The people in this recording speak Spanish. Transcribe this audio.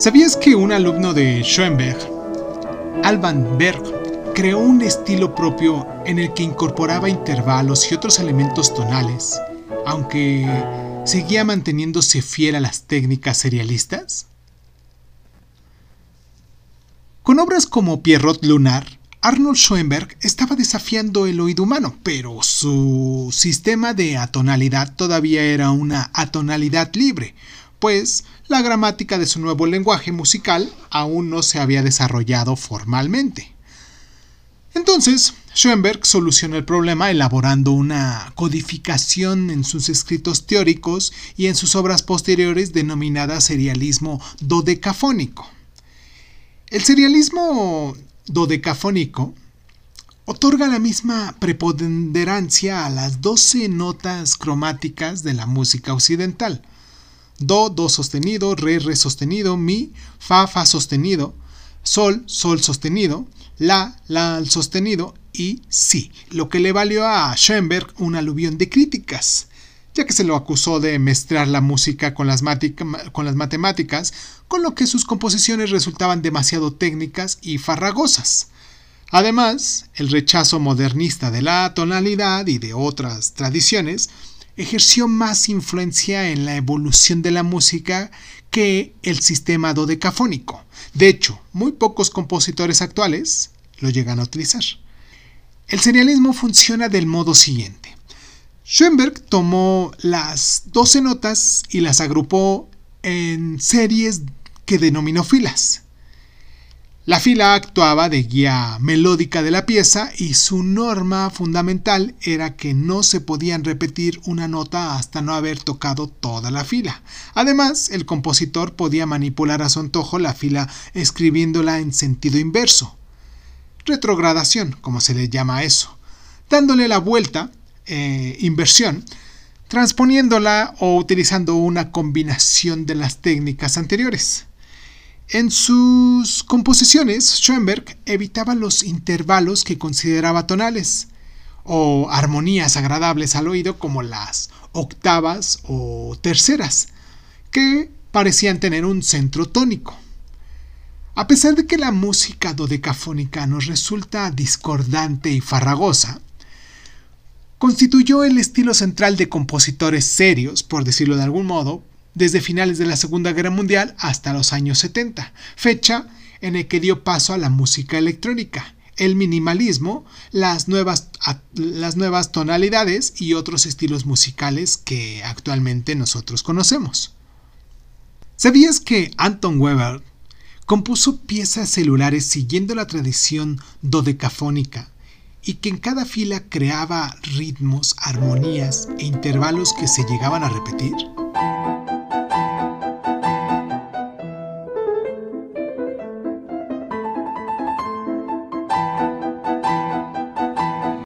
¿Sabías que un alumno de Schoenberg, Alban Berg, creó un estilo propio en el que incorporaba intervalos y otros elementos tonales, aunque seguía manteniéndose fiel a las técnicas serialistas? Con obras como Pierrot Lunar, Arnold Schoenberg estaba desafiando el oído humano, pero su sistema de atonalidad todavía era una atonalidad libre, pues la gramática de su nuevo lenguaje musical aún no se había desarrollado formalmente. Entonces, Schoenberg solucionó el problema elaborando una codificación en sus escritos teóricos y en sus obras posteriores denominada serialismo dodecafónico. El serialismo dodecafónico otorga la misma preponderancia a las 12 notas cromáticas de la música occidental, Do, Do sostenido, Re, Re sostenido, Mi, Fa, Fa sostenido, Sol, Sol sostenido, La, La sostenido y Si, lo que le valió a Schoenberg un aluvión de críticas, ya que se lo acusó de mezclar la música con las, con las matemáticas, con lo que sus composiciones resultaban demasiado técnicas y farragosas. Además, el rechazo modernista de la tonalidad y de otras tradiciones ejerció más influencia en la evolución de la música que el sistema dodecafónico. De hecho, muy pocos compositores actuales lo llegan a utilizar. El serialismo funciona del modo siguiente. Schoenberg tomó las 12 notas y las agrupó en series que denominó filas. La fila actuaba de guía melódica de la pieza y su norma fundamental era que no se podían repetir una nota hasta no haber tocado toda la fila. Además, el compositor podía manipular a su antojo la fila escribiéndola en sentido inverso. Retrogradación, como se le llama eso. Dándole la vuelta, eh, inversión, transponiéndola o utilizando una combinación de las técnicas anteriores. En sus composiciones, Schoenberg evitaba los intervalos que consideraba tonales o armonías agradables al oído como las octavas o terceras, que parecían tener un centro tónico. A pesar de que la música dodecafónica nos resulta discordante y farragosa, constituyó el estilo central de compositores serios, por decirlo de algún modo, desde finales de la Segunda Guerra Mundial hasta los años 70, fecha en el que dio paso a la música electrónica, el minimalismo, las nuevas, las nuevas tonalidades y otros estilos musicales que actualmente nosotros conocemos. ¿Sabías que Anton Weber compuso piezas celulares siguiendo la tradición dodecafónica y que en cada fila creaba ritmos, armonías e intervalos que se llegaban a repetir?